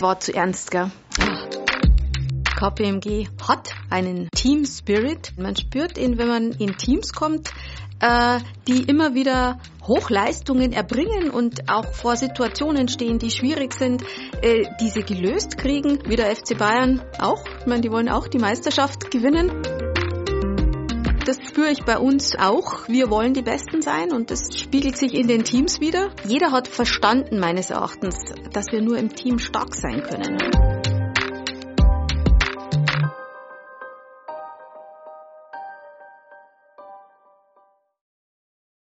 war zu ernst, gell? KPMG hat einen Team Spirit. Man spürt ihn, wenn man in Teams kommt, äh, die immer wieder Hochleistungen erbringen und auch vor Situationen stehen, die schwierig sind, äh, diese gelöst kriegen, wie der FC Bayern auch. Ich meine, die wollen auch die Meisterschaft gewinnen. Das spüre ich bei uns auch. Wir wollen die Besten sein und das spiegelt sich in den Teams wieder. Jeder hat verstanden, meines Erachtens, dass wir nur im Team stark sein können.